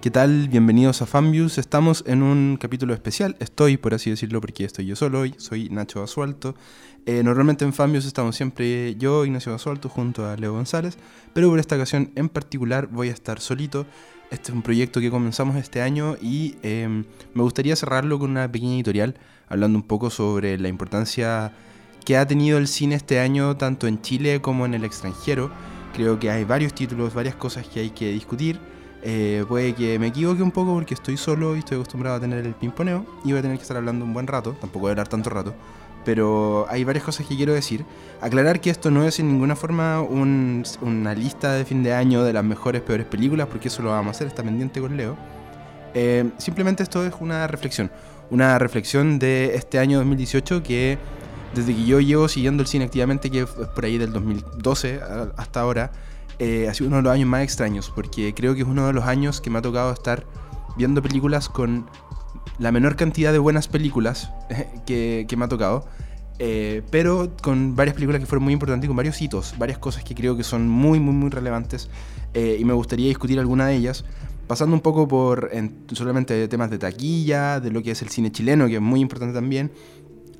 ¿Qué tal? Bienvenidos a Fanviews. Estamos en un capítulo especial. Estoy, por así decirlo, porque estoy yo solo hoy. Soy Nacho Basualto. Eh, normalmente en Fanviews estamos siempre yo, Ignacio Basualto, junto a Leo González. Pero por esta ocasión en particular voy a estar solito. Este es un proyecto que comenzamos este año y em, me gustaría cerrarlo con una pequeña editorial hablando un poco sobre la importancia que ha tenido el cine este año tanto en Chile como en el extranjero. Creo que hay varios títulos, varias cosas que hay que discutir. Eh, puede que me equivoque un poco porque estoy solo y estoy acostumbrado a tener el pimponeo y voy a tener que estar hablando un buen rato, tampoco voy a hablar tanto rato, pero hay varias cosas que quiero decir. Aclarar que esto no es en ninguna forma una lista de fin de año de las mejores, peores películas, porque eso lo vamos a hacer, está pendiente con Leo. Eh, simplemente esto es una reflexión, una reflexión de este año 2018 que desde que yo llevo siguiendo el cine activamente, que es por ahí del 2012 hasta ahora, eh, ha sido uno de los años más extraños, porque creo que es uno de los años que me ha tocado estar viendo películas con la menor cantidad de buenas películas que, me ha tocado, eh, pero con varias películas que fueron muy importantes con varios hitos, varias cosas que creo que son muy, muy, muy relevantes eh, y me gustaría discutir alguna de ellas, pasando un poco por solamente temas de taquilla, de lo que es el cine chileno, que es muy importante también,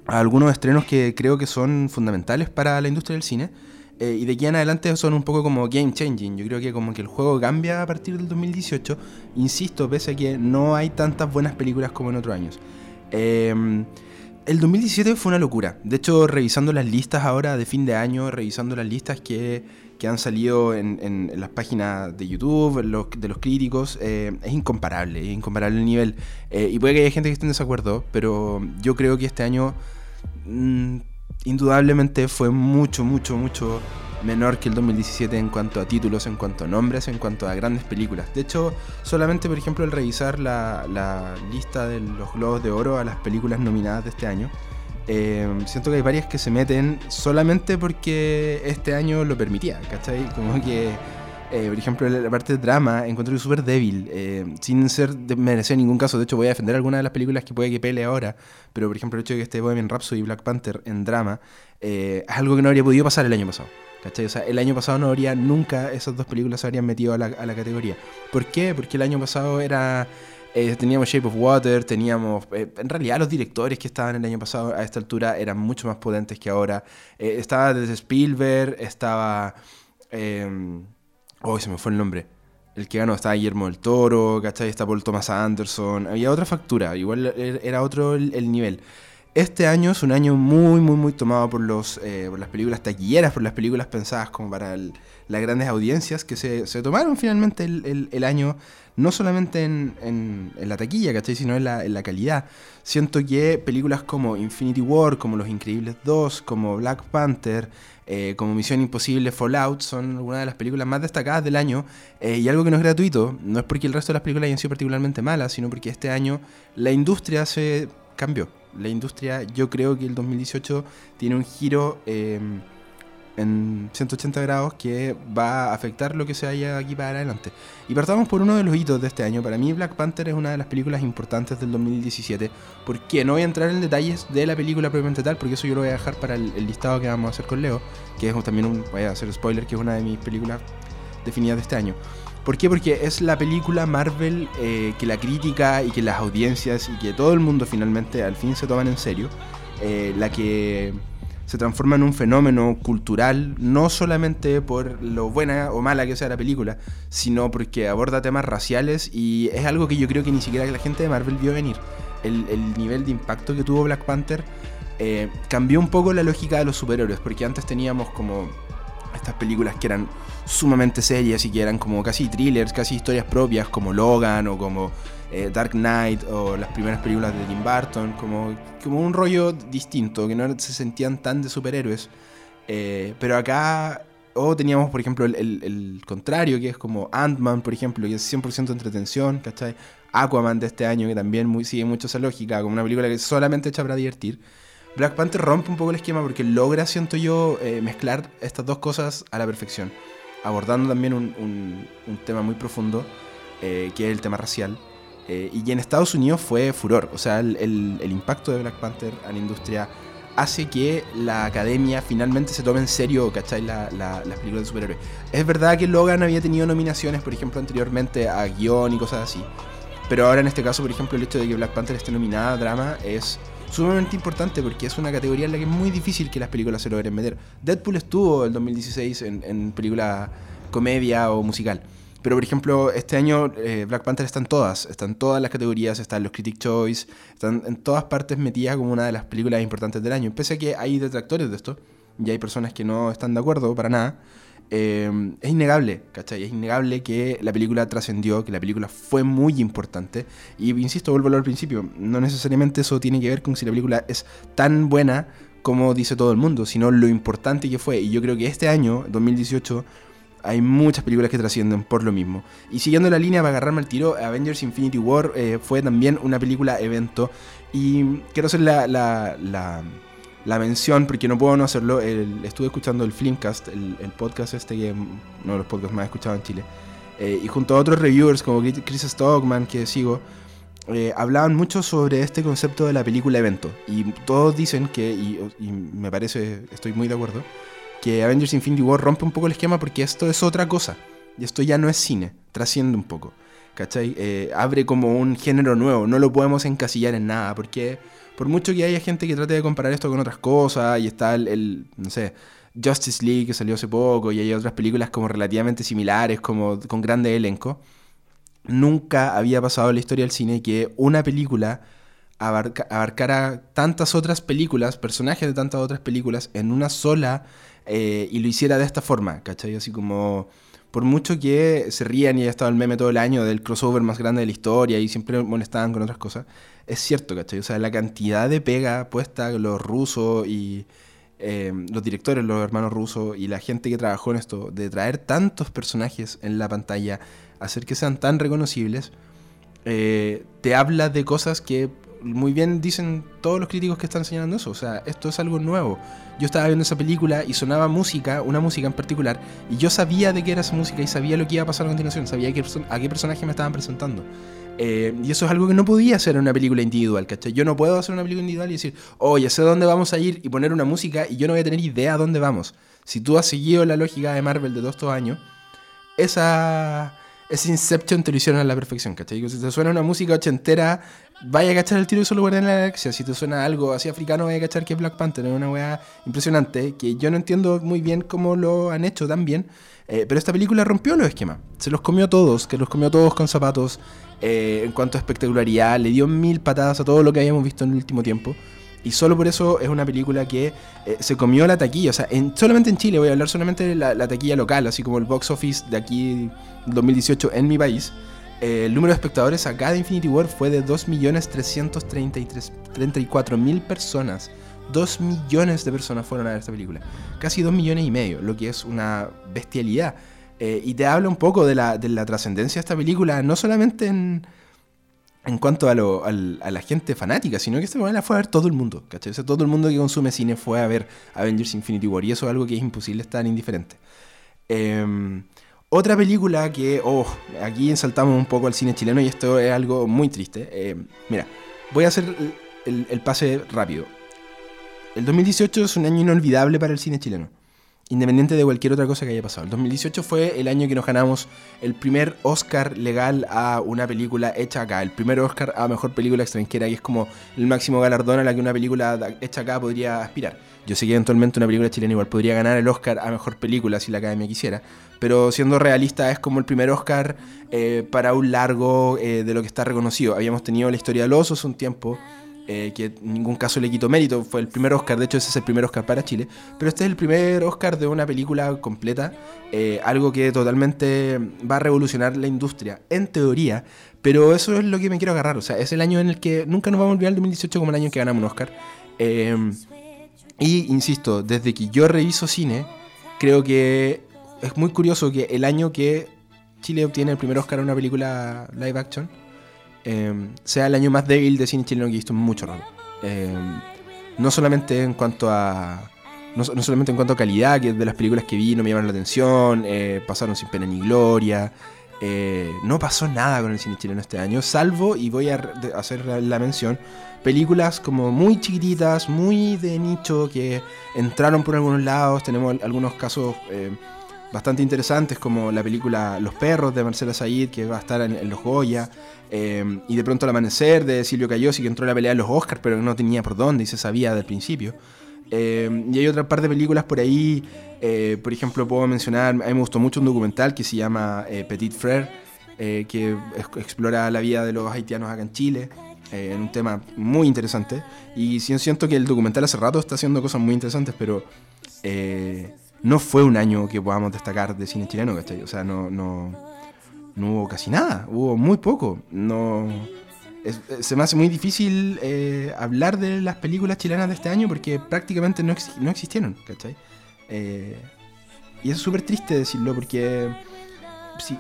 algunos estrenos que creo que son fundamentales para la industria del cine. Eh, y de aquí en adelante son un poco como game changing. Yo creo que como que el juego cambia a partir del 2018. Insisto, pese a que no hay tantas buenas películas como en otros años. Em, el 2017 fue una locura. De hecho, revisando las listas ahora de fin de año, revisando las listas que, que han salido en, en, las páginas de YouTube, de los críticos, eh, es incomparable, es incomparable el nivel. Eh, y puede que haya gente que esté en desacuerdo, pero yo creo que este año... Mm, indudablemente fue mucho, mucho, mucho menor que el 2017 en cuanto a títulos, en cuanto a nombres, en cuanto a grandes películas. De hecho, solamente, por ejemplo, al revisar la, lista de los Globos de Oro a las películas nominadas de este año, eh, siento que hay varias que se meten solamente porque este año lo permitía, ¿cachai? Como que eh, por ejemplo, la parte de drama encuentro que súper débil, eh, sin ser merecer en ningún caso. De hecho, voy a defender algunas de las películas que puede que pele ahora, pero por ejemplo, el hecho de que esté Bohemian Rhapsody y Black Panther en drama eh, es algo que no habría podido pasar el año pasado. ¿Cachai? O sea, el año pasado no habría nunca esas dos películas se habrían metido a la, a la categoría. ¿Por qué? Porque el año pasado era. teníamos Shape of Water, teníamos. en realidad, los directores que estaban el año pasado a esta altura eran mucho más potentes que ahora. estaba desde Spielberg, estaba. Oh, se me fue el nombre. El que ganó estaba Guillermo del Toro, ¿cachai? Está Paul Thomas Anderson. Había otra factura, igual er, era otro el, nivel. Este año es un año muy, muy, muy tomado por, los, eh, por las películas taquilleras, por las películas pensadas como para las grandes audiencias que se, se tomaron finalmente el, el, año, no solamente en, en, la taquilla, ¿cachai? Sino en la, en la calidad. Siento que películas como Infinity War, como Los Increíbles 2, como Black Panther, eh, como Misión Imposible, Fallout, son algunas de las películas más destacadas del año. Eh, y algo que no es gratuito, no es porque el resto de las películas hayan sido particularmente malas, sino porque este año la industria se cambió. La industria, yo creo que el 2018 tiene un giro eh, en 180 grados que va a afectar lo que se haya aquí para adelante. Y partamos por uno de los hitos de este año. Para mí Black Panther es una de las películas importantes del 2017. Porque no voy a entrar en detalles de la película propiamente tal, porque eso yo lo voy a dejar para el, listado que vamos a hacer con Leo, que es también un, voy a hacer spoiler, que es una de mis películas definidas de este año. ¿Por qué? Porque es la película Marvel eh, que la crítica y que las audiencias y que todo el mundo finalmente al fin se toman en serio. Eh, la que se transforma en un fenómeno cultural, no solamente por lo buena o mala que sea la película, sino porque aborda temas raciales y es algo que yo creo que ni siquiera la gente de Marvel vio venir. El, nivel de impacto que tuvo Black Panther eh, cambió un poco la lógica de los superhéroes, porque antes teníamos como estas películas que eran sumamente serias y que eran como casi thrillers, casi historias propias, como Logan o como eh, Dark Knight o las primeras películas de Tim Burton, como, como un rollo distinto, que no se sentían tan de superhéroes. Eh, pero acá, o teníamos, por ejemplo, el, contrario, que es como Ant-Man, por ejemplo, que es 100% entretención, ¿cachai? Aquaman de este año, que también sigue mucho esa lógica, como una película que solamente hecha para divertir. Black Panther rompe un poco el esquema porque logra, siento yo, eh, mezclar estas dos cosas a la perfección, abordando también un, tema muy profundo, que es el tema racial, eh, y en Estados Unidos fue furor. O sea, el, impacto de Black Panther a la industria hace que la academia finalmente se tome en serio, ¿cachai? La, las películas de superhéroes. Es verdad que Logan había tenido nominaciones, por ejemplo, anteriormente a guion y cosas así. Pero ahora en este caso, por ejemplo, el hecho de que Black Panther esté nominada a drama es sumamente importante porque es una categoría en la que es muy difícil que las películas se logren meter. Deadpool estuvo el 2016 en, en película comedia o musical. Pero, por ejemplo, este año eh, Black Panther está en todas, están todas las categorías, están los Critic Choice, están en todas partes metidas como una de las películas importantes del año. Pese a que hay detractores de esto, y hay personas que no están de acuerdo para nada, eh, es innegable, ¿cachai? Es innegable que la película trascendió, que la película fue muy importante. Y insisto, vuelvo al principio, no necesariamente eso tiene que ver con si la película es tan buena como dice todo el mundo, sino lo importante que fue. Y yo creo que este año, 2018, hay muchas películas que trascienden por lo mismo. Y siguiendo la línea para agarrarme al tiro, Avengers Infinity War eh, fue también una película evento. Y quiero hacer la, la, la, mención, porque no puedo no hacerlo. estuve escuchando el Filmcast, el, podcast este que uno de los podcasts más escuchados en Chile. Eh, y junto a otros reviewers como Chris Stockman, que sigo, eh, hablaban mucho sobre este concepto de la película evento. Y todos dicen que, y me parece, estoy muy de acuerdo, que Avengers Infinity War rompe un poco el esquema porque esto es otra cosa. Y esto ya no es cine, trasciende un poco. ¿Cachai? Eh, abre como un género nuevo, no lo podemos encasillar en nada, porque por mucho que haya gente que trate de comparar esto con otras cosas, y está el, no sé, Justice League que salió hace poco, y hay otras películas como relativamente similares, como con grande elenco, nunca había pasado en la historia del cine que una película abarcara tantas otras películas, personajes de tantas otras películas, en una sola eh, y lo hiciera de esta forma, ¿cachai? Así como, por mucho que se rían y haya estado el meme todo el año del crossover más grande de la historia y siempre molestaban con otras cosas, es cierto, ¿cachai? O sea, la cantidad de pega puesta los rusos y eh, los directores, los hermanos rusos y la gente que trabajó en esto, de traer tantos personajes en la pantalla, hacer que sean tan reconocibles, eh, te habla de cosas que muy bien dicen todos los críticos que están señalando eso. O sea, esto es algo nuevo. Yo estaba viendo esa película y sonaba música, una música en particular, y yo sabía de qué era esa música y sabía lo que iba a pasar a continuación, sabía a qué personaje me estaban presentando. Eh, y eso es algo que no podía hacer en una película individual, ¿cachai? Yo no puedo hacer una película individual y decir, oye, sé dónde vamos a ir y poner una música y yo no voy a tener idea a dónde vamos. Si tú has seguido la lógica de Marvel de todos estos años, esa, ese Inception te lo hicieron a la perfección, ¿cachai? Si te suena una música ochentera vaya a cachar el tiro y solo en la galaxia. Si te suena algo así africano, vaya a cachar que es Black Panther. Es una weá impresionante que yo no entiendo muy bien cómo lo han hecho tan bien. Eh, pero esta película rompió los esquemas. Se los comió todos, que los comió todos con zapatos. Eh, en cuanto a espectacularidad, le dio mil patadas a todo lo que habíamos visto en el último tiempo. Y solo por eso es una película que eh, se comió la taquilla. O sea, en, solamente en Chile, voy a hablar solamente de la, la taquilla local, así como el box office de aquí 2018 en mi país. Eh, el número de espectadores acá de Infinity War fue de 2.334.000 personas. 2 millones de personas fueron a ver esta película. Casi 2 millones y medio, lo que es una bestialidad. Eh, y te habla un poco de la, trascendencia de esta película, no solamente en, en cuanto a, la gente fanática, sino que esta película fue a ver todo el mundo. ¿cachai? todo el mundo que consume cine fue a ver Avengers Infinity War. Y eso es algo que es imposible estar indiferente. Eh, otra película que, oh, aquí saltamos un poco al cine chileno y esto es algo muy triste. Eh, mira, voy a hacer el, pase rápido. El 2018 es un año inolvidable para el cine chileno, independiente de cualquier otra cosa que haya pasado. El 2018 fue el año que nos ganamos el primer Oscar legal a una película hecha acá, el primer Oscar a mejor película extranjera, y es como el máximo galardón a la que una película hecha acá podría aspirar. Yo sé que eventualmente una película chilena igual podría ganar el Oscar a mejor película si la academia quisiera, pero siendo realista es como el primer Oscar eh, para un largo eh, de lo que está reconocido. Habíamos tenido la historia de los osos un tiempo, eh, que en ningún caso le quitó mérito, fue el primer Oscar, de hecho ese es el primer Oscar para Chile, pero este es el primer Oscar de una película completa, algo que totalmente va a revolucionar la industria, en teoría, pero eso es lo que me quiero agarrar, o sea, es el año en el que nunca nos vamos a olvidar el 2018 como el año en que ganamos un Oscar. y insisto, desde que yo reviso cine, creo que es muy curioso que el año que Chile obtiene el primer Oscar a una película live action em, sea el año más débil de cine chileno que he visto en mucho rato. Em, no solamente en cuanto a. No, solamente en cuanto a calidad, que de las películas que vi no me llaman la atención, eh, pasaron sin pena ni gloria. eh, no pasó nada con el cine chileno este año, salvo, y voy a hacer la mención, películas como muy chiquititas, muy de nicho, que entraron por algunos lados. Tenemos algunos casos eh, bastante interesantes, como la película Los Perros de Marcela Said, que va a estar en, Los Goya. Eh, y de pronto El Amanecer de Silvio Cayosi, que entró en la pelea de los Oscars, pero no tenía por dónde y se sabía del principio. y hay otra par de películas por ahí eh, por ejemplo, puedo mencionar, a mí me gustó mucho un documental que se llama eh, Petit Frère, eh, que explora la vida de los haitianos acá en Chile, en un tema muy interesante. Y siento que el documental hace rato está haciendo cosas muy interesantes, pero no fue un año que podamos destacar de cine chileno, ¿cachai? O sea, no, no, no hubo casi nada, hubo muy poco. No, se me hace muy difícil hablar de las películas chilenas de este año porque prácticamente no, no existieron, ¿cachai? Eh, y es súper triste decirlo porque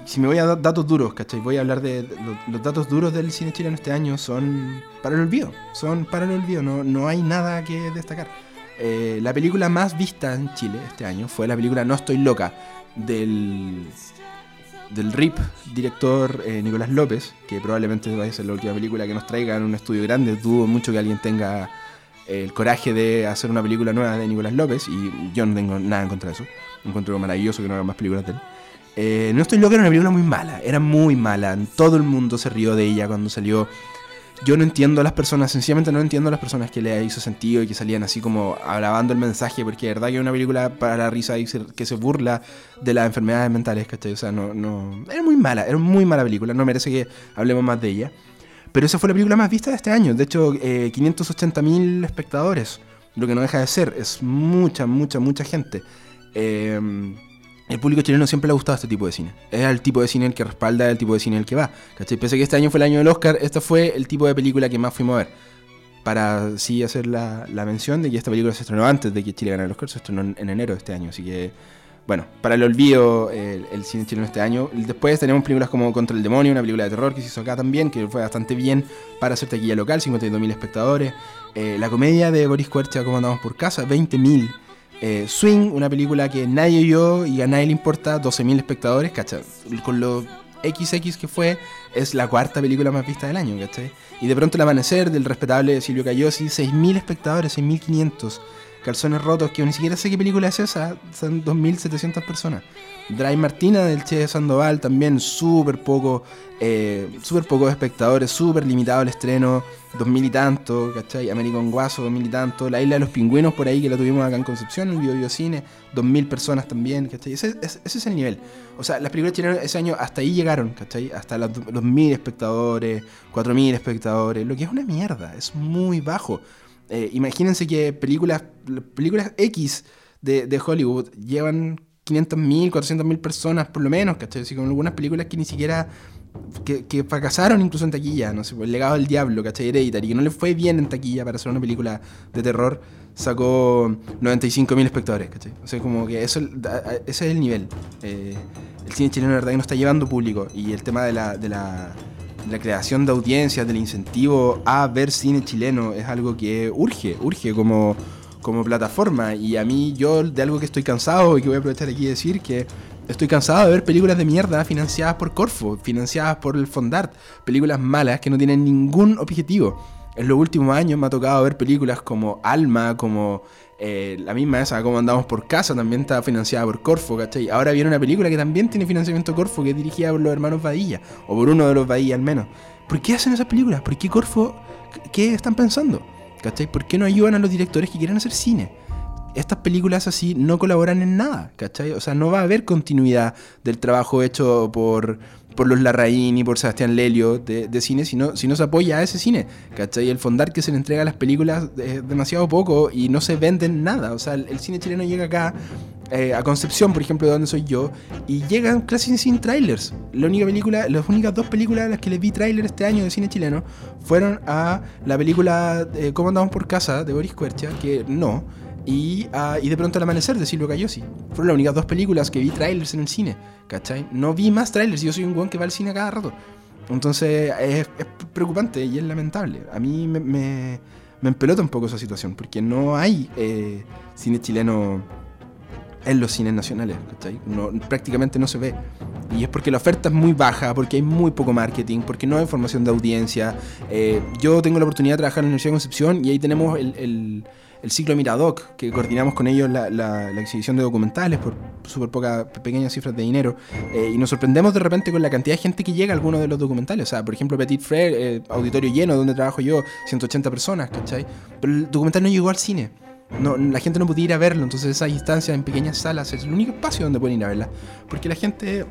si, me voy a dar datos duros, ¿cachai? Voy a hablar de, los datos duros del cine chileno este año son para el olvido, son para el olvido, no, no hay nada que destacar. Eh, la película más vista en Chile este año fue la película No estoy loca del, del RIP director eh, Nicolás López, que probablemente vaya a ser la última película que nos traiga en un estudio grande. Dudo mucho que alguien tenga el coraje de hacer una película nueva de Nicolás López, y yo no tengo nada en contra de eso. Encuentro maravilloso que no haga más películas de él. Eh, no estoy loco, era una película muy mala, era muy mala. Todo el mundo se rió de ella cuando salió. Yo no entiendo a las personas, sencillamente no entiendo a las personas que le hizo sentido y que salían así como alabando el mensaje, porque de verdad que es una película para la risa y que se burla de las enfermedades mentales, ¿cachai? O sea, no, no. Era muy mala, era muy mala película, no merece que hablemos más de ella. Pero esa fue la película más vista de este año. De hecho, eh, 580.000 espectadores. Lo que no deja de ser. Es mucha, mucha, mucha gente. Eh, el público chileno siempre le ha gustado este tipo de cine. Es el tipo de cine el que respalda, el tipo de cine el que va. ¿cachai? Pese a que este año fue el año del Oscar, este fue el tipo de película que más fuimos a ver. Para sí hacer la, la mención de que esta película se estrenó antes de que Chile ganara el Oscar, se estrenó en enero de este año. Así que bueno, para el olvido el, cine chileno este año. Después tenemos películas como Contra el Demonio, una película de terror que se hizo acá también, que fue bastante bien para hacer taquilla local, 52.000 espectadores. Eh, la comedia de Boris Cuercha, Como andamos por casa, 20.000. Eh, Swing, una película que nadie oyó y a nadie le importa, 12.000 espectadores, ¿cachai? Con lo XX que fue, es la cuarta película más vista del año, ¿cachai? Y de pronto El Amanecer, del respetable Silvio Cayosi, 6.000 espectadores, 6.500. Calzones Rotos, que ni siquiera sé qué película es esa, son 2.700 personas. Drive Martina del Che Sandoval, también súper poco, eh, súper pocos espectadores, súper limitado el estreno, 2.000 y tanto, ¿cachai? American Guaso, 2.000 y tanto. La Isla de los Pingüinos, por ahí que la tuvimos acá en Concepción, en el Bio, Cine, 2.000 personas también, ¿cachai? Ese, es el nivel. O sea, las películas chilenas ese año hasta ahí llegaron, ¿cachai? Hasta los 2.000 espectadores, 4.000 espectadores, lo que es una mierda, es muy bajo. Eh, imagínense que películas, películas X de, Hollywood llevan 500.000, 400.000 personas por lo menos, ¿cachai? Así como algunas películas que ni siquiera... Que, fracasaron incluso en taquilla, no sé, El legado del diablo, ¿cachai? Hereditary, que no le fue bien en taquilla para hacer una película de terror, sacó 95.000 espectadores, ¿cachai? O sea, como que eso, ese es el nivel. Eh, el cine chileno, la verdad, que no está llevando público, y el tema de la la creación de audiencias, del incentivo a ver cine chileno es algo que urge, urge como, como plataforma. Y a mí, yo de algo que estoy cansado y que voy a aprovechar aquí y decir que estoy cansado de ver películas de mierda financiadas por Corfo, financiadas por el Fondart, películas malas que no tienen ningún objetivo. En los últimos años me ha tocado ver películas como Alma, como eh, la misma esa, como andamos por casa, también está financiada por Corfo, ¿cachai? Ahora viene una película que también tiene financiamiento Corfo, que es dirigida por los hermanos Badilla, o por uno de los Badilla al menos. ¿Por qué hacen esas películas? ¿Por qué Corfo? ¿Qué están pensando? ¿Cachai? ¿Por qué no ayudan a los directores que quieren hacer cine? Estas películas así no colaboran en nada, ¿cachai? O sea, no va a haber continuidad del trabajo hecho por, por los Larraín y por Sebastián Lelio de, cine, si no, si no se apoya a ese cine. ¿Cachai? El fondar que se le entrega a las películas es demasiado poco y no se venden nada. O sea, el, cine chileno llega acá eh, a Concepción, por ejemplo, de donde soy yo, y llegan casi sin trailers. La única película, las únicas dos películas a las que les vi trailer este año de cine chileno fueron a la película eh, Cómo andamos por casa de Boris Cuercha, que no Ah, y, de pronto el amanecer de Silvio Cayosi. Fueron las únicas dos películas que vi trailers en el cine, ¿cachai? No vi más trailers, yo soy un guan que va al cine cada rato. Entonces es, preocupante y es lamentable. A mí me, me, empelota un poco esa situación, porque no hay eh, cine chileno en los cines nacionales, ¿cachai? No, prácticamente no se ve. Y es porque la oferta es muy baja, porque hay muy poco marketing, porque no hay información de audiencia. Eh, yo tengo la oportunidad de trabajar en la Universidad de Concepción y ahí tenemos el, el, el ciclo Miradoc, que coordinamos con ellos la, la, la exhibición de documentales por súper pocas, pequeñas cifras de dinero. Eh, y nos sorprendemos de repente con la cantidad de gente que llega a algunos de los documentales. O sea, por ejemplo, Petit Frère, eh, auditorio lleno, donde trabajo yo, 180 personas, ¿cachai? Pero el documental no llegó al cine. No, la gente no podía ir a verlo, entonces esas instancias en pequeñas salas es el único espacio donde pueden ir a verla. Porque la gente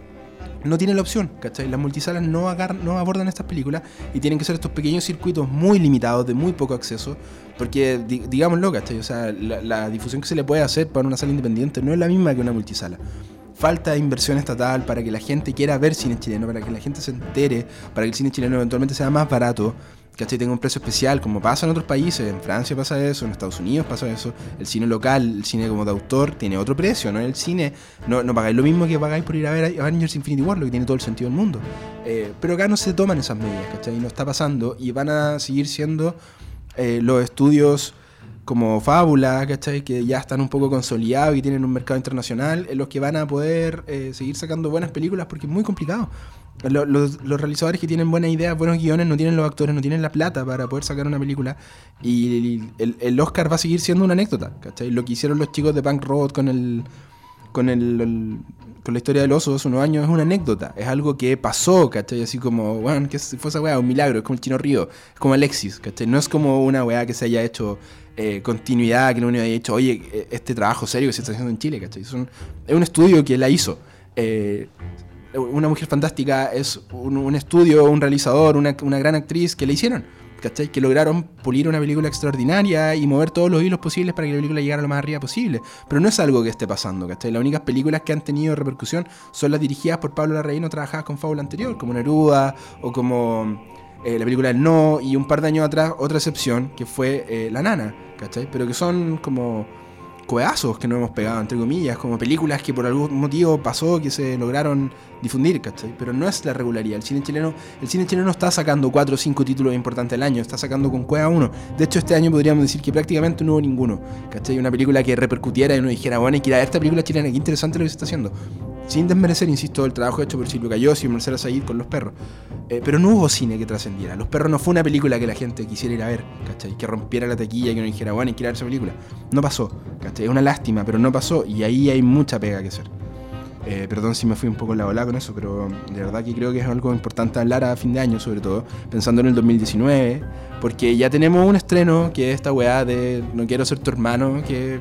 no tiene la opción, ¿cachai? Las multisalas no, no abordan estas películas y tienen que ser estos pequeños circuitos muy limitados, de muy poco acceso, porque, di digámoslo. O sea, la, la, difusión que se le puede hacer para una sala independiente no es la misma que una multisala. Falta inversión estatal para que la gente quiera ver cine chileno, para que la gente se entere, para que el cine chileno eventualmente sea más barato, ¿cachai? Tenga un precio especial, como pasa en otros países, en Francia pasa eso, en Estados Unidos pasa eso, el cine local, el cine como de autor tiene otro precio, ¿no? El cine, no, no pagáis lo mismo que pagáis por ir a ver Avengers Infinity War, lo que tiene todo el sentido del mundo. Eh, pero acá no se toman esas medidas, ¿cachai? No está pasando y van a seguir siendo eh, los estudios como Fábula, ¿cachai? Que ya están un poco consolidados y tienen un mercado internacional, en los que van a poder eh, seguir sacando buenas películas porque es muy complicado. Los, los, los, realizadores que tienen buenas ideas, buenos guiones, no tienen los actores, no tienen la plata para poder sacar una película. Y el, el Oscar va a seguir siendo una anécdota, ¿cachai? Lo que hicieron los chicos de Punk Road con el. con el, con la historia del oso hace unos años es una anécdota, es algo que pasó, ¿cachai? Así como, bueno, que fue esa weá, un milagro, es como el Chino Río, es como Alexis, ¿cachai? No es como una weá que se haya hecho eh, continuidad, que no haya hecho, oye, este trabajo serio que se está haciendo en Chile, ¿cachai? Es un, es un estudio que la hizo. Eh, una mujer fantástica es un, estudio, un realizador, una, una, gran actriz que le hicieron, ¿cachai? Que lograron pulir una película extraordinaria y mover todos los hilos posibles para que la película llegara lo más arriba posible. Pero no es algo que esté pasando, ¿cachai? Las únicas películas que han tenido repercusión son las dirigidas por Pablo Larraín o trabajadas con fábula anterior, como Neruda o como eh, la película El No y un par de años atrás otra excepción que fue eh, La Nana, ¿cachai? Pero que son como coedazos que no hemos pegado, entre comillas, como películas que por algún motivo pasó que se lograron difundir, ¿cachai? Pero no es la regularidad. El cine chileno, el cine chileno está sacando 4 o 5 títulos importantes al año, está sacando con cueva uno. De hecho, este año podríamos decir que prácticamente no hubo ninguno, ¿cachai? Una película que repercutiera y uno dijera, bueno, hay que ir a esta película chilena, qué interesante lo que se está haciendo. Sin desmerecer, insisto, el trabajo hecho por Silvio Cayosi y Marcela Said con Los Perros. Eh, pero no hubo cine que trascendiera. Los Perros no fue una película que la gente quisiera ir a ver, ¿cachai? Que rompiera la taquilla y que uno dijera, bueno, a ver esa película. No pasó, ¿cachai? Es una lástima, pero no pasó y ahí hay mucha pega que hacer. Eh, perdón si me fui un poco en la ola con eso, pero de verdad que creo que es algo importante hablar a fin de año, sobre todo, pensando en el 2019, porque ya tenemos un estreno que es esta weá de No quiero ser tu hermano, que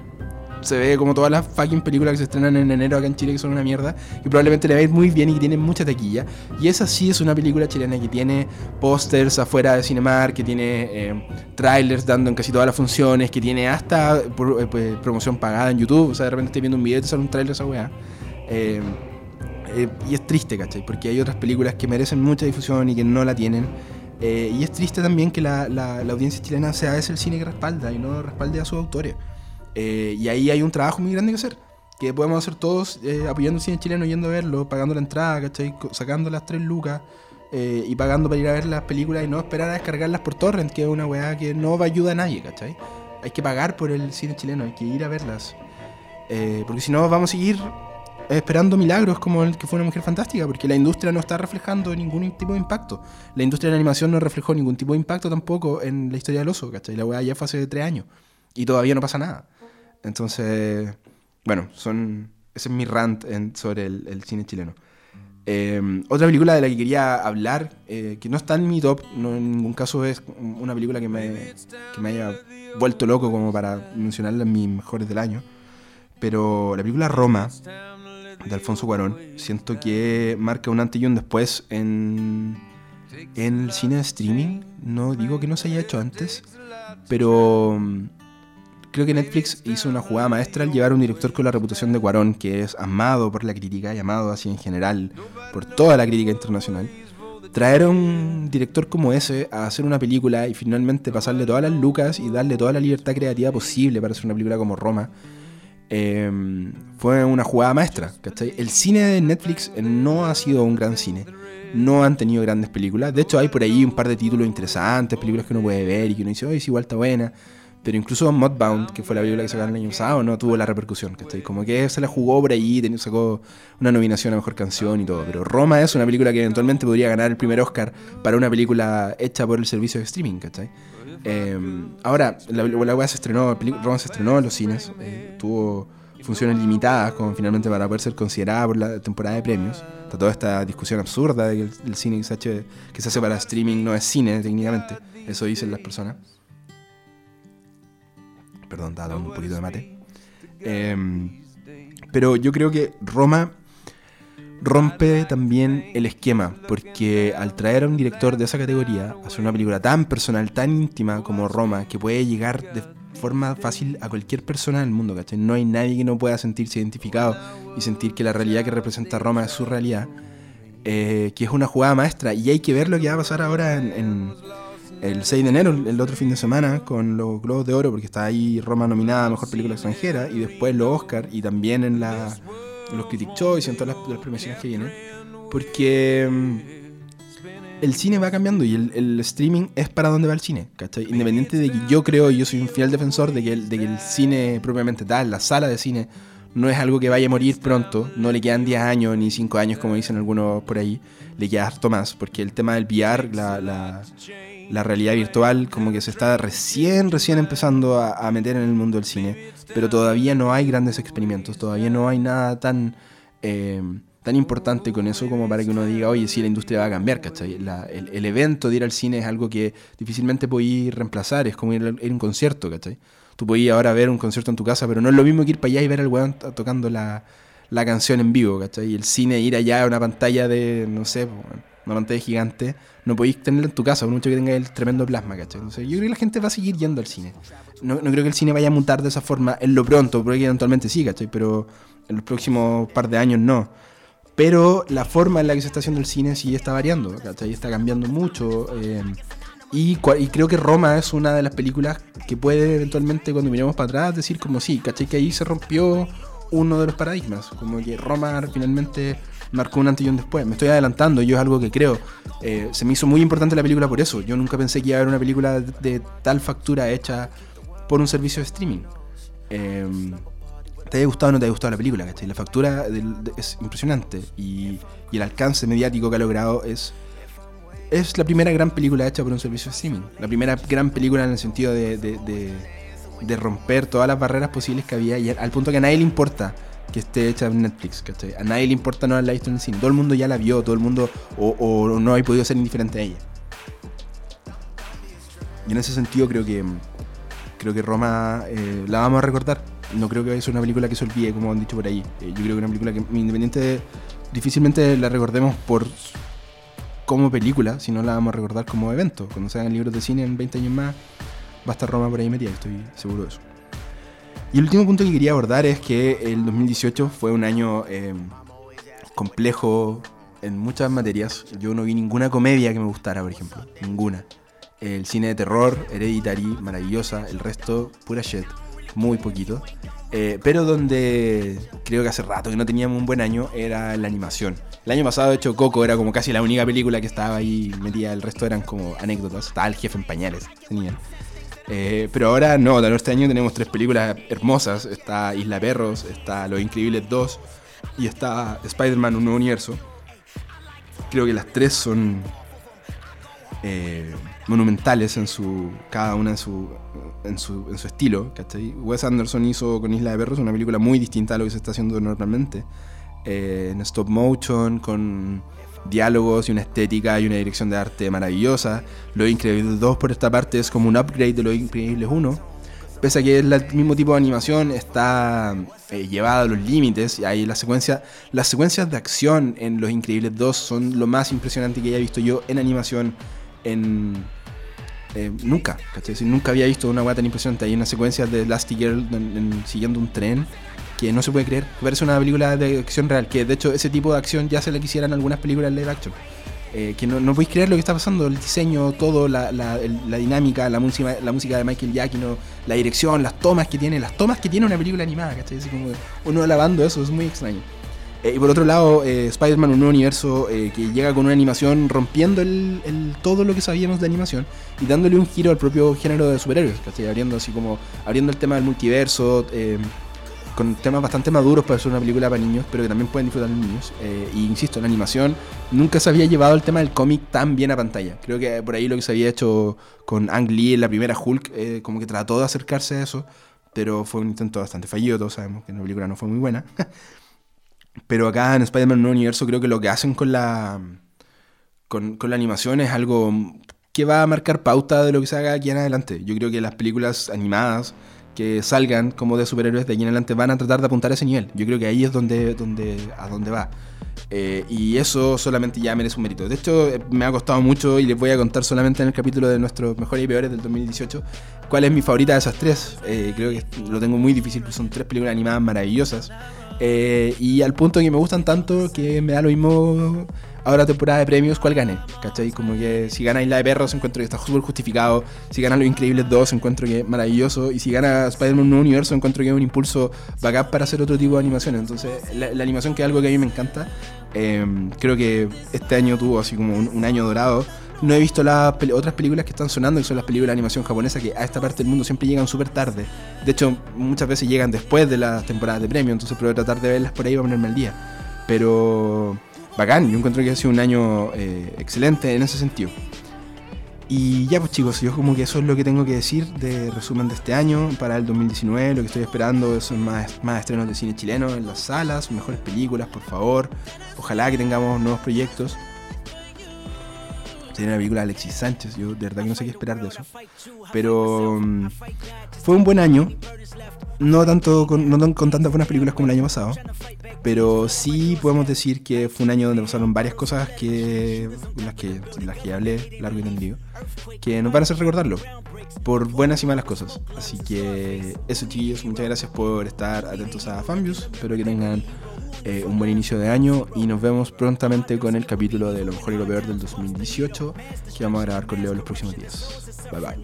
se ve como todas las fucking películas que se estrenan en enero acá en Chile que son una mierda, y probablemente le va a ir muy bien y que tiene mucha taquilla. Y esa sí es una película chilena que tiene pósters afuera de Cinemark, que tiene eh, trailers dando en casi todas las funciones, que tiene hasta eh, pues, promoción pagada en YouTube. O sea, de repente estoy viendo un video y te sale un trailer esa weá. Eh, y es triste, ¿cachai? Porque hay otras películas que merecen mucha difusión y que no la tienen. Y es triste también que la, la, la, audiencia chilena sea ese el cine que respalda y no respalde a sus autores. Y ahí hay un trabajo muy grande que hacer. Que podemos hacer todos apoyando el cine chileno, yendo a verlo, pagando la entrada, ¿cachai? Sacando las tres lucas. y pagando para ir a ver las películas y no esperar a descargarlas por torrent, que es una weá que no va a ayudar a nadie, ¿cachai? Hay que pagar por el cine chileno, hay que ir a verlas. porque si no, vamos a seguir esperando milagros como el que fue una mujer fantástica, porque la industria no está reflejando ningún tipo de impacto. La industria de la animación no reflejó ningún tipo de impacto tampoco en la historia del oso, ¿cachai? La weá ya fue hace tres años y todavía no pasa nada. Entonces, bueno, son ese es mi rant en, sobre el, el, cine chileno. Eh, otra película de la que quería hablar, eh, que no está en mi top, no en ningún caso es una película que me, que me haya vuelto loco como para mencionarla en mis mejores del año, pero la película Roma de Alfonso Cuarón, siento que marca un antes y un después en, en el cine de streaming. No digo que no se haya hecho antes, pero creo que Netflix hizo una jugada maestra al llevar a un director con la reputación de Cuarón, que es amado por la crítica y amado así en general por toda la crítica internacional. Traer a un director como ese a hacer una película y finalmente pasarle todas las lucas y darle toda la libertad creativa posible para hacer una película como Roma eh, fue una jugada maestra. ¿cachai? El cine de Netflix no ha sido un gran cine. No han tenido grandes películas. De hecho, hay por ahí un par de títulos interesantes, películas que uno puede ver y que uno dice, oye, es igual está buena. Pero incluso Mudbound, que fue la película que sacaron el año pasado, no tuvo la repercusión, ¿cachai? Como que se la jugó por ahí, sacó una nominación a Mejor Canción y todo. Pero Roma es una película que eventualmente podría ganar el primer Oscar para una película hecha por el servicio de streaming, ¿cachai? Eh, ahora, la, la se estrenó, Roma se estrenó en los cines, eh, tuvo funciones limitadas como finalmente para poder ser considerada por la temporada de premios. Está toda esta discusión absurda de que el, cine que se, que se hace para streaming no es cine técnicamente, eso dicen las personas. Perdón, estaba un poquito de mate. Em, pero yo creo que Roma rompe también el esquema, porque al traer a un director de esa categoría, a hacer una película tan personal, tan íntima como Roma, que puede llegar de forma fácil a cualquier persona del mundo, ¿cachai? No hay nadie que no pueda sentirse identificado y sentir que la realidad que representa Roma es su realidad, eh, que es una jugada maestra, y hay que ver lo que va a pasar ahora en el 6 de enero, el otro fin de semana, con los Globos de Oro, porque está ahí Roma nominada a Mejor Película Extranjera, y después los Oscar, y también en la, los Critic Choice en todas las, premiaciones que vienen. Porque mm, el cine va cambiando y el, streaming es para donde va el cine, ¿cachai? Independiente de que yo creo, y yo soy un fiel defensor de que, el, de que el cine propiamente tal, la sala de cine, no es algo que vaya a morir pronto, no le quedan 10 años ni 5 años como dicen algunos por ahí, le queda harto más, porque el tema del VR, la, la la realidad virtual como que se está recién, recién empezando a, meter en el mundo del cine, pero todavía no hay grandes experimentos, todavía no hay nada tan, eh, tan importante con eso como para que uno diga, oye, sí, la industria va a cambiar, ¿cachai? el, evento de ir al cine es algo que difícilmente podéis reemplazar, es como ir a, un concierto, ¿cachai? Tú podías ahora ver un concierto en tu casa, pero no es lo mismo que ir para allá y ver al weón tocando la, la canción en vivo, ¿cachai? Y el cine, ir allá a una pantalla de, no sé, una pantalla gigante, no podéis tenerla en tu casa, por mucho que tenga el tremendo plasma, ¿cachai? Entonces, yo creo que la gente va a seguir yendo al cine. No, creo que el cine vaya a mutar de esa forma en lo pronto, porque eventualmente sí, ¿cachai? Pero en los próximos par de años no. Pero la forma en la que se está haciendo el cine sí está variando, ¿cachai? Está cambiando mucho. Eh, y, y, creo que Roma es una de las películas que puede eventualmente, cuando miremos para atrás, decir como sí, ¿cachai? Que ahí se rompió uno de los paradigmas. Como que Roma finalmente marcó un antes y un después. Me estoy adelantando, yo es algo que creo. Eh, se me hizo muy importante la película por eso. Yo nunca pensé que iba a haber una película de, tal factura hecha por un servicio de streaming. Em, te haya gustado o no te haya gustado la película, ¿cachai? La factura es impresionante y, el alcance mediático que ha logrado es, es la primera gran película hecha por un servicio de streaming. La primera gran película en el sentido de, de romper todas las barreras posibles que había y al punto que a nadie le importa que esté hecha en Netflix, ¿cachai? A nadie le importa no haberla visto en el cine. Todo el mundo ya la vio, todo el mundo o, no ha podido ser indiferente a ella. Y en ese sentido creo que creo que Roma eh, la vamos a recordar. No creo que vaya a ser una película que se olvide, como han dicho por ahí. Eh, yo creo que una película que independiente difícilmente la recordemos por como película, sino la vamos a recordar como evento. Cuando se hagan libros de cine en 20 años más, va a estar Roma por ahí metida, estoy seguro de eso. Y el último punto que quería abordar es que el 2018 fue un año eh, complejo en muchas materias. Yo no vi ninguna comedia que me gustara, por ejemplo. Ninguna. El cine de terror, Hereditary, maravillosa. El resto, pura shit. Muy poquito. Eh, pero donde creo que hace rato que no teníamos un buen año era la animación. El año pasado, de hecho, Coco era como casi la única película que estaba ahí metida. El resto eran como anécdotas. Estaba el jefe en pañales. Tenía. Eh, pero ahora no, este año tenemos tres películas hermosas. Está Isla Perros, está Los Increíbles 2 y está Spider-Man Un Nuevo Universo. Creo que las tres son eh, monumentales en su. cada una en su, en su, en su estilo. Wes Anderson hizo con Isla de Perros una película muy distinta a lo que se está haciendo normalmente. Eh, en stop motion, con diálogos y una estética y una dirección de arte maravillosa. Los Increíbles 2 por esta parte es como un upgrade de Los Increíbles 1. Pese a que es el mismo tipo de animación, está eh, llevada a los límites. Y ahí la secuencia, las secuencias de acción en Los Increíbles 2 son lo más impresionante que haya visto yo en animación en, eh, nunca, nunca había visto una hueá tan impresionante. Hay una secuencia de Girl siguiendo un tren que no se puede creer. Parece una película de acción real, que de hecho ese tipo de acción ya se le quisieran algunas películas live action. Eh, que no, no podéis creer lo que está pasando, el diseño, todo, la, la, dinámica, la música, la música de Michael Giacchino, la dirección, las tomas que tiene, las tomas que tiene una película animada, ¿cachai? Como uno alabando eso, es muy extraño. Eh, y por otro lado, eh, Spider-Man, un nuevo universo eh, que llega con una animación rompiendo el, el- todo lo que sabíamos de animación y dándole un giro al propio género de superhéroes, ¿cachai? Abriendo así como, abriendo el tema del multiverso, eh, con temas bastante maduros para ser una película para niños, pero que también pueden disfrutar los niños. Eh, y insisto, la animación nunca se había llevado el tema del cómic tan bien a pantalla. Creo que por ahí lo que se había hecho con Ang Lee en la primera Hulk, eh, como que trató de acercarse a eso, pero fue un intento bastante fallido, todos sabemos que la película no fue muy buena. pero acá en Spider-Man Universo creo que lo que hacen con la, con, con la animación es algo que va a marcar pauta de lo que se haga aquí en adelante. Yo creo que las películas animadas que salgan como de superhéroes de aquí en adelante van a tratar de apuntar a ese nivel. Yo creo que ahí es donde, donde, a donde va. Eh, y eso solamente ya merece un mérito. De hecho, eh, me ha costado mucho y les voy a contar solamente en el capítulo de nuestros mejores y peores del 2018 cuál es mi favorita de esas tres. Eh, creo que lo tengo muy difícil, pues son tres películas animadas maravillosas. Eh, y al punto que me gustan tanto que me da lo mismo ahora temporada de premios cuál gane. ¿Cachai? Como que si gana Isla de Perros encuentro que está súper justificado. Si gana Los Increíbles 2 encuentro que es maravilloso. Y si gana Spider-Man Nuevo Universo encuentro que es un impulso bacán para hacer otro tipo de animación. Entonces la, la animación que es algo que a mí me encanta. Eh, creo que este año tuvo así como un, un año dorado. No he visto las otras películas que están sonando, que son las películas de animación japonesa, que a esta parte del mundo siempre llegan súper tarde. De hecho, muchas veces llegan después de las temporadas de premio, entonces pero tratar de verlas por ahí para ponerme al día. Pero bacán, yo encuentro que ha sido un año eh, excelente en ese sentido. Y ya pues chicos, yo como que eso es lo que tengo que decir de resumen de este año para el 2019. Lo que estoy esperando son más, más estrenos de cine chileno en las salas, mejores películas, por favor. Ojalá que tengamos nuevos proyectos. Tiene la película Alexis Sánchez, yo de verdad que no sé qué esperar de eso. Pero mm, fue un buen año. No tanto con, no con tantas buenas películas como el año pasado. Pero sí podemos decir que fue un año donde pasaron varias cosas que las que, las que hablé largo y tendido. Que nos van a hacer recordarlo. Por buenas y malas cosas. Así que eso chiquillos, muchas gracias por estar atentos a Fambius. Espero que tengan eh, un buen inicio de año y nos vemos prontamente con el capítulo de lo mejor y lo peor del 2018 que vamos a grabar con Leo los próximos días. Bye bye.